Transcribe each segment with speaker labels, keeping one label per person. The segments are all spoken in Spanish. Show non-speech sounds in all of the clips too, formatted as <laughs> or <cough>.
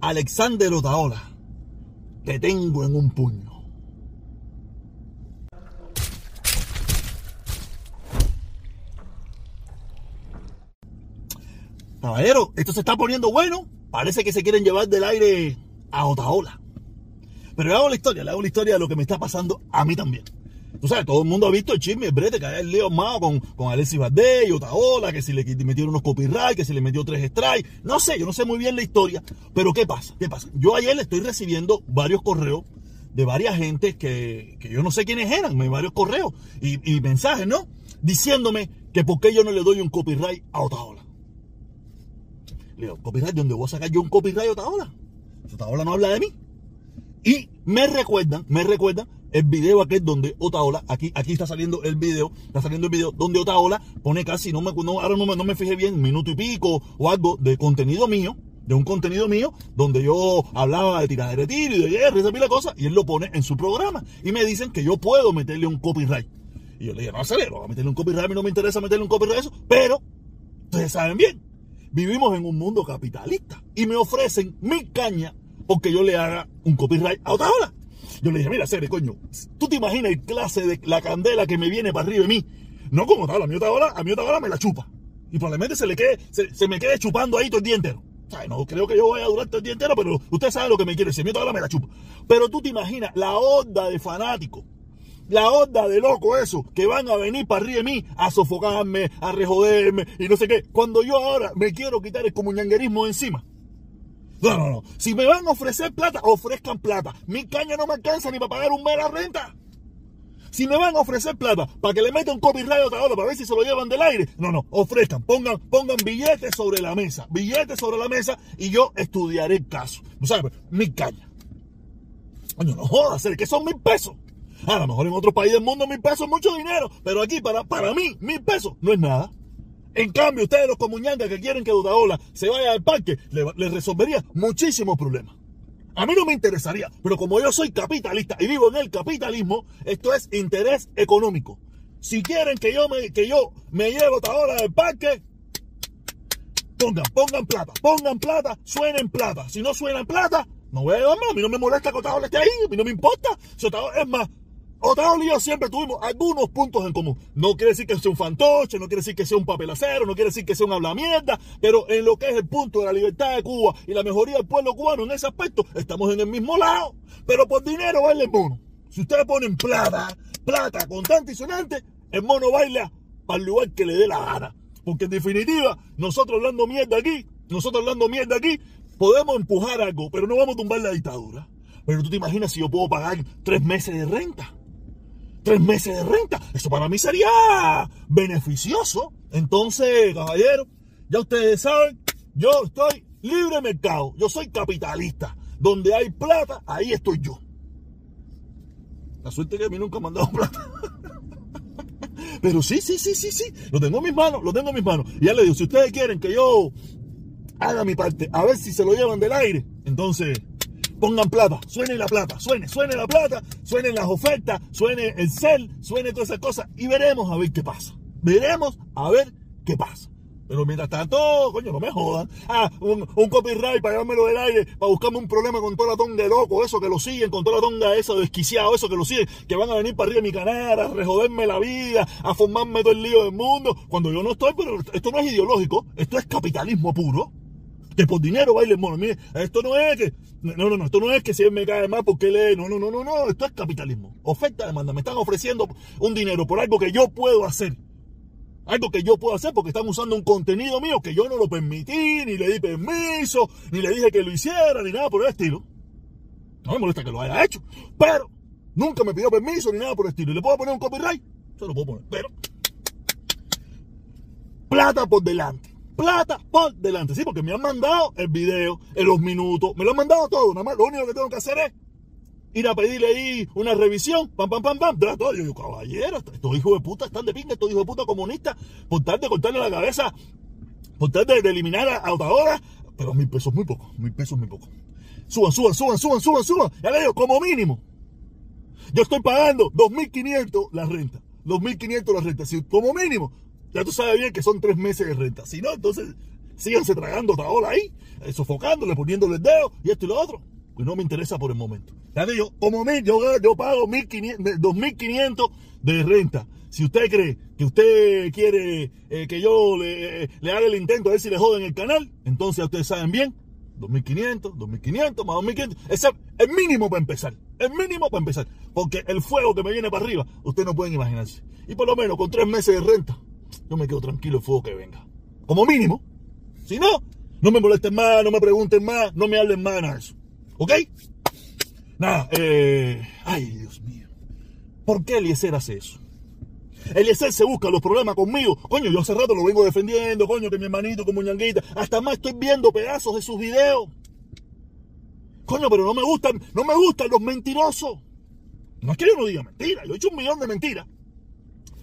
Speaker 1: Alexander Otaola, te tengo en un puño. Caballero, esto se está poniendo bueno. Parece que se quieren llevar del aire a Otaola. Pero le hago la historia, le hago la historia de lo que me está pasando a mí también. Tú sabes, todo el mundo ha visto el chisme, el brete, que hay el lío más con, con Alexis Valdés y Otaola, que si le metieron unos copyright, que si le metió tres strikes. No sé, yo no sé muy bien la historia. Pero ¿qué pasa? ¿Qué pasa? Yo ayer le estoy recibiendo varios correos de varias gente que, que yo no sé quiénes eran, varios correos y, mensajes, ¿no? Diciéndome que por qué yo no le doy un copyright a Otaola. Le ¿copyright? ¿De dónde voy a sacar yo un copyright a Otaola? Otaola no habla de mí. Y me recuerdan, me recuerdan el video aquel donde Otaola, aquí, aquí está saliendo el video, está saliendo el video donde Otaola pone casi, no me, no, ahora no me, no me fijé bien, minuto y pico o algo de contenido mío, de un contenido mío, donde yo hablaba de tiradera de tiro y de guerra y esa pila cosas, y él lo pone en su programa. Y me dicen que yo puedo meterle un copyright. Y yo le dije, no, acelero, a meterle un copyright, a mí no me interesa meterle un copyright a eso, pero ustedes saben bien, vivimos en un mundo capitalista y me ofrecen mi caña porque yo le haga un copyright a otra hora. Yo le dije, mira, Cere, coño, tú te imaginas el clase de la candela que me viene para arriba de mí. No como tal, a mi otra hora, a mi otra hora me la chupa. Y probablemente se le quede, se, me quede chupando ahí todo el día entero. Sea, no creo que yo vaya a durar todo el día entero, pero usted sabe lo que me quiere decir. Mi otra hora me la chupa. Pero tú te imaginas la onda de fanáticos la onda de loco eso, que van a venir para arriba de mí a sofocarme, a rejoderme y no sé qué, cuando yo ahora me quiero quitar el comunanguerismo encima. No, no, no. Si me van a ofrecer plata, ofrezcan plata. Mi caña no me alcanza ni para pagar un mes renta. Si me van a ofrecer plata para que le meta un copyright a otra hora para ver si se lo llevan del aire, no, no, ofrezcan, pongan, pongan billetes sobre la mesa, billetes sobre la mesa y yo estudiaré el caso. ¿No sabes? Mi caña. Coño, no jodas, que son mil pesos. A lo mejor en otro país del mundo mil pesos es mucho dinero, pero aquí para, para mí mil pesos no es nada. En cambio, ustedes los comuñangas que quieren que Dudaola se vaya al parque, les resolvería muchísimos problemas. A mí no me interesaría, pero como yo soy capitalista y vivo en el capitalismo, esto es interés económico. Si quieren que yo me, que yo me lleve Otaola al parque, pongan, pongan plata, pongan plata, suenen plata. Si no suenan plata, no voy a llevarme, a mí no me molesta que Otaola esté ahí, a mí no me importa. Si es más, Otaola y siempre tuvimos algunos puntos en común. No quiere decir que sea un fantoche, no quiere decir que sea un papelacero, no quiere decir que sea un habla mierda, pero en lo que es el punto de la libertad de Cuba y la mejoría del pueblo cubano en ese aspecto, estamos en el mismo lado. Pero por dinero baila el mono. Si ustedes ponen plata, plata, contante y sonante, el mono baila para el lugar que le dé la gana. Porque en definitiva, nosotros hablando mierda aquí, nosotros hablando mierda aquí, podemos empujar algo, pero no vamos a tumbar la dictadura. Pero tú te imaginas si yo puedo pagar tres meses de renta tres meses de renta. Eso para mí sería beneficioso. Entonces, caballero, ya ustedes saben, yo estoy libre mercado. Yo soy capitalista. Donde hay plata, ahí estoy yo. La suerte que a mí nunca me han dado plata. <laughs> Pero sí, sí, sí, sí, sí. Lo tengo en mis manos, lo tengo en mis manos. Y ya le digo, si ustedes quieren que yo haga mi parte, a ver si se lo llevan del aire, entonces pongan plata, suene la plata, suene, suene la plata, suenen las ofertas, suene el cel, suene todas esas cosas y veremos a ver qué pasa. Veremos a ver qué pasa. Pero mientras tanto, coño, no me jodan. Ah, un, copyright para llevármelo del aire, para buscarme un problema con toda la tonga de loco, eso que lo siguen, con toda la tonga eso desquiciado, eso que lo siguen, que van a venir para arriba de mi canal, a rejoderme la vida, a formarme todo el lío del mundo. Cuando yo no estoy, pero esto no es ideológico, esto es capitalismo puro que por dinero baile mono. Mire, esto no es que, no, no, no, esto no es que si me cae mal porque lee, no, no, no, no, no, esto es capitalismo. Oferta, demanda, me están ofreciendo un dinero por algo que yo puedo hacer. Algo que yo puedo hacer porque están usando un contenido mío que yo no lo permití, ni le di permiso, ni le dije que lo hiciera, ni nada por el estilo. No me molesta que lo haya hecho, pero nunca me pidió permiso ni nada por el estilo. ¿Y le puedo poner un copyright? Se lo puedo poner, pero plata por delante plata por delante. Sí, porque me han mandado el video, en los minutos, me lo han mandado todo. Nada más lo único que tengo que hacer es ir a pedirle ahí una revisión, pam, pam, pam, pam, todo. Yo digo, caballero, estos hijos de puta están de pinga, estos hijos de puta comunistas, por tal de cortarle la cabeza, por tal de, eliminar a, a pero mil pesos muy poco, mil pesos muy poco. Suban, suban, suban, suban, suban, suban. Ya le digo, como mínimo. Yo estoy pagando 2.500 la renta. 2.500 la renta. Si, como mínimo, ya tú sabes bien que son tres meses de renta. Si no, entonces síganse tragando Otaola ahí, eh, sofocándole, poniéndole el dedo y esto y lo otro. Pues no me interesa por el momento. Ya yo, como mil, yo, yo pago 2.500 de renta. Si usted cree que usted quiere eh, que yo le, le, haga el intento a ver si le joden el canal, entonces ustedes saben bien, 2.500, 2.500, más 2.500. Ese es el mínimo para empezar. El mínimo para empezar. Porque el fuego que me viene para arriba, ustedes no pueden imaginarse. Y por lo menos con tres meses de renta, yo me quedo tranquilo el fuego que venga. Como mínimo. Si no, no me molesten más, no me pregunten más, no me hablen más, nada eso. ¿Ok? Nada, eh... Ay, Dios mío. ¿Por qué Eliezer hace eso? Eliezer se busca los problemas conmigo. Coño, yo hace rato lo vengo defendiendo, coño, que mi hermanito como ñanguita. Hasta más estoy viendo pedazos de sus videos. Coño, pero no me gustan, no me gustan los mentirosos. No es que yo no diga mentira, yo he hecho un millón de mentiras.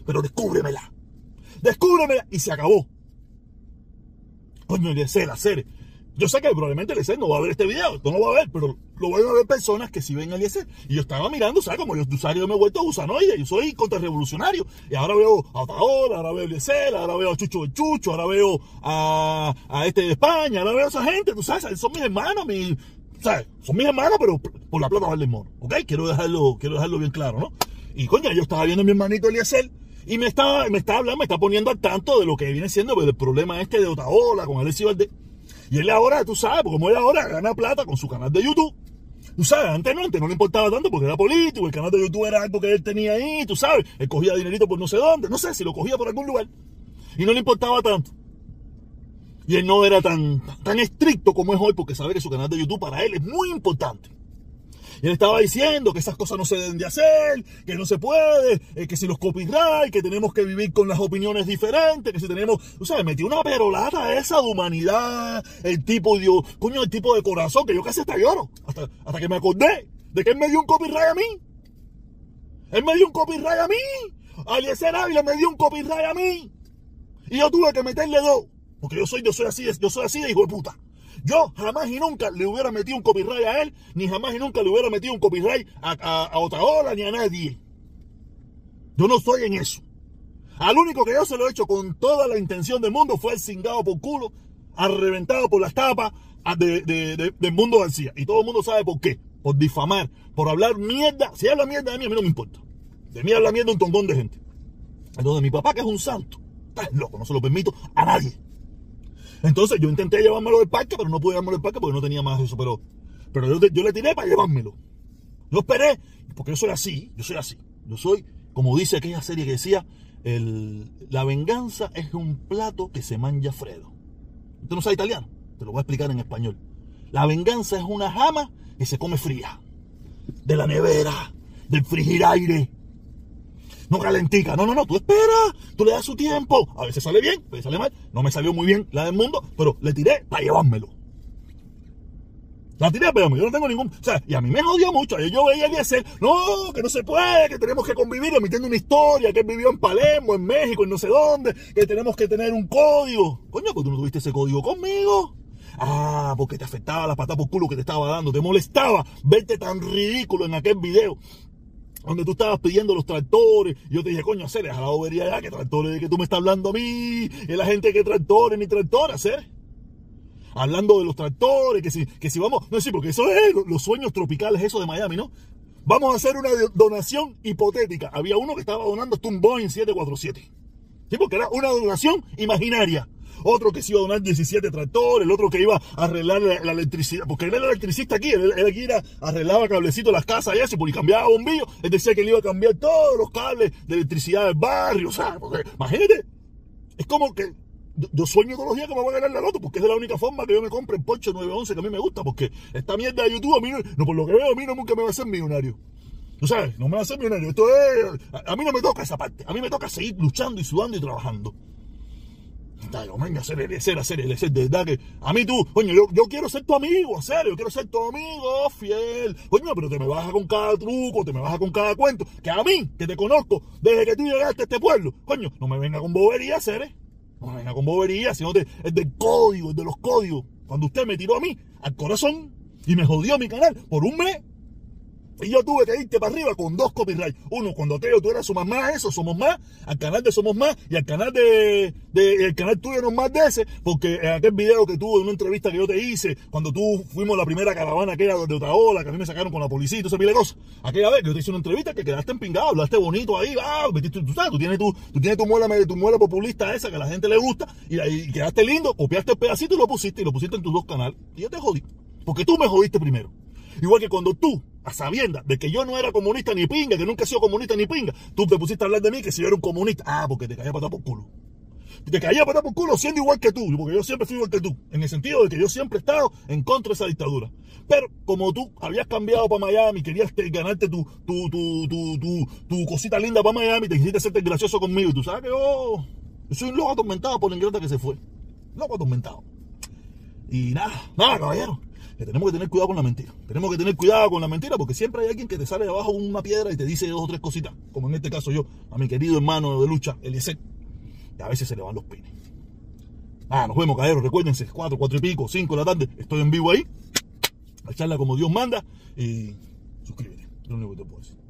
Speaker 1: Pero descúbremela. Descúbremela y se acabó. Coño, Eliezer, hacer yo sé que probablemente Eliezer no va a ver este video, no lo va a ver, pero lo van a ver personas que sí ven a Eliezer. Y yo estaba mirando, ¿sabes? Como yo, yo me he vuelto gusanoide, yo soy contrarrevolucionario. Y ahora veo a Otaola, ahora veo a Eliezer, ahora veo a Chucho de Chucho, ahora veo a, a este de España, ahora veo a esa gente, tú sabes, son mis hermanos, mis, ¿sabes? Son mis hermanos, pero por la plata vale el mono, ¿ok? Quiero dejarlo, quiero dejarlo bien claro, ¿no? Y coño, yo estaba viendo a mi hermanito Eliezer y me estaba, me estaba hablando, me está poniendo al tanto de lo que viene siendo el problema este de Otaola con Alexis Valdés. Y él ahora, tú sabes, como él ahora gana plata con su canal de YouTube. Tú sabes, antes no, antes no le importaba tanto porque era político, el canal de YouTube era algo que él tenía ahí, tú sabes, él cogía dinerito por no sé dónde, no sé si lo cogía por algún lugar. Y no le importaba tanto. Y él no era tan, tan estricto como es hoy porque sabe que su canal de YouTube para él es muy importante. Y él estaba diciendo que esas cosas no se deben de hacer, que no se puede, eh, que si los copyright, que tenemos que vivir con las opiniones diferentes, que si tenemos, tú sabes, metió una perolata esa de humanidad, el tipo de, coño, el tipo de corazón, que yo casi hasta lloro, hasta, que me acordé de que él me dio un copyright a mí. Él me dio un copyright a mí. Aliezer Ávila me dio un copyright a mí. Y yo tuve que meterle dos. Porque yo soy, yo soy así, yo soy así de hijo puta. Yo jamás y nunca le hubiera metido un copyright a él, ni jamás y nunca le hubiera metido un copyright a, otra hora ni a nadie. Yo no estoy en eso. Al único que yo se lo he hecho con toda la intención del mundo fue el cingado por culo, arreventado por las tapas de, del mundo García. Y todo el mundo sabe por qué. Por difamar, por hablar mierda. Si habla mierda de mí, a mí no me importa. De mí habla mierda un tongón de gente. Entonces mi papá, que es un santo, está loco, no se lo permito a nadie. Entonces yo intenté llevármelo del parque, pero no pude llevármelo del parque porque no tenía más eso. Pero, pero yo, le tiré para llevármelo. Yo esperé, porque yo soy así, yo soy así. Yo soy, como dice aquella serie que decía, el, la venganza es un plato que se manja Fredo. Usted no sabe italiano, te lo voy a explicar en español. La venganza es una jama que se come fría. De la nevera, del frigiraire no calentica. No, no, no, tú esperas, tú le das su tiempo. A veces sale bien, a veces sale mal. No me salió muy bien la del mundo, pero le tiré para llevármelo. La tiré llevármelo. Yo no tengo ningún. O sea, y a mí me jodió mucho. Yo veía que hacer, no, que no se puede, que tenemos que convivir emitiendo una historia, que él vivió en Palermo, en México, en no sé dónde, que tenemos que tener un código. Coño, pues tú no tuviste ese código conmigo. Ah, porque te afectaba la pata por culo que te estaba dando, te molestaba verte tan ridículo en aquel video donde tú estabas pidiendo los tractores, yo te dije, coño, hacer, deja la bobería ya, que tractores, de que tú me estás hablando a mí, y la gente que tractores ni tractores, hacer. Hablando de los tractores, que si, que si vamos, no sé, porque eso es los sueños tropicales, eso de Miami, ¿no? Vamos a hacer una donación hipotética. Había uno que estaba donando hasta un Boeing 747. ¿Sí? Porque era una donación imaginaria otro que se iba a donar 17 tractores, el otro que iba a arreglar la, electricidad, porque él era electricista aquí, él, aquí era, arreglaba cablecitos las casas y así, porque cambiaba bombillos, él decía que él iba a cambiar todos los cables de electricidad del barrio, o sea, porque, imagínate, es como que yo sueño todos los días que me voy a ganar la loto, porque es la única forma que yo me compre el Porsche 911 que a mí me gusta, porque esta mierda de YouTube a mí, no, por lo que veo, a mí no nunca me va a hacer millonario. Tú sabes, no me va a hacer millonario. Esto es, a, mí no me toca esa parte. A mí me toca seguir luchando y sudando y trabajando. Dale, venga, hacer el hacer, hacer el verdad que a mí tú, coño, yo, quiero ser tu amigo, en serio, yo quiero ser tu amigo fiel. Coño, pero te me baja con cada truco, te me baja con cada cuento, que a mí, que te conozco desde que tú llegaste a este pueblo, coño, no me venga con boberías, ¿eh? No me venga con boberías, sino de, es del código, es de los códigos. Cuando usted me tiró a mí al corazón y me jodió mi canal por un mes, Y yo tuve que irte para arriba con dos copyrights. Uno, cuando Teo tú eras Somos Más, eso, Somos Más, al canal de Somos Más y al canal de, de el canal tuyo no más de ese, porque aquel video que tuve, una entrevista que yo te hice, cuando tú fuimos la primera caravana aquella de Otaola, que a mí me sacaron con la policía y todo ese pile de cosas. Aquella vez que yo te hice una entrevista que quedaste empingado, hablaste bonito ahí, ah, metiste, tú sabes, tú tienes tu, tú tienes tu muela, tu muela populista esa que a la gente le gusta, y ahí quedaste lindo, copiaste el pedacito y lo pusiste, y lo pusiste en tus dos canales. Y yo te jodí. Porque tú me jodiste primero. Igual que cuando tú, a sabiendas de que yo no era comunista ni pinga, que nunca he sido comunista ni pinga, tú te pusiste a hablar de mí que si yo era un comunista. Ah, porque te caía patada por culo. Te caía patada por culo siendo igual que tú, porque yo siempre fui igual que tú, en el sentido de que yo siempre he estado en contra de esa dictadura. Pero como tú habías cambiado para Miami, querías ganarte tu, tu, tu, tu, cosita linda para Miami, te quisiste hacerte gracioso conmigo, y tú sabes que yo, yo soy un loco atormentado por la ingrata que se fue. Loco atormentado. Y nada, nada, caballero que tenemos que tener cuidado con la mentira. Tenemos que tener cuidado con la mentira porque siempre hay alguien que te sale de abajo una piedra y te dice dos o tres cositas, como en este caso yo, a mi querido hermano de lucha, Eliezer, y a veces se le van los pines. Ah, nos vemos, caeros, recuérdense, cuatro, cuatro y pico, cinco de la tarde, estoy en vivo ahí, a charla como Dios manda. Y suscríbete, es lo único que te puedo decir.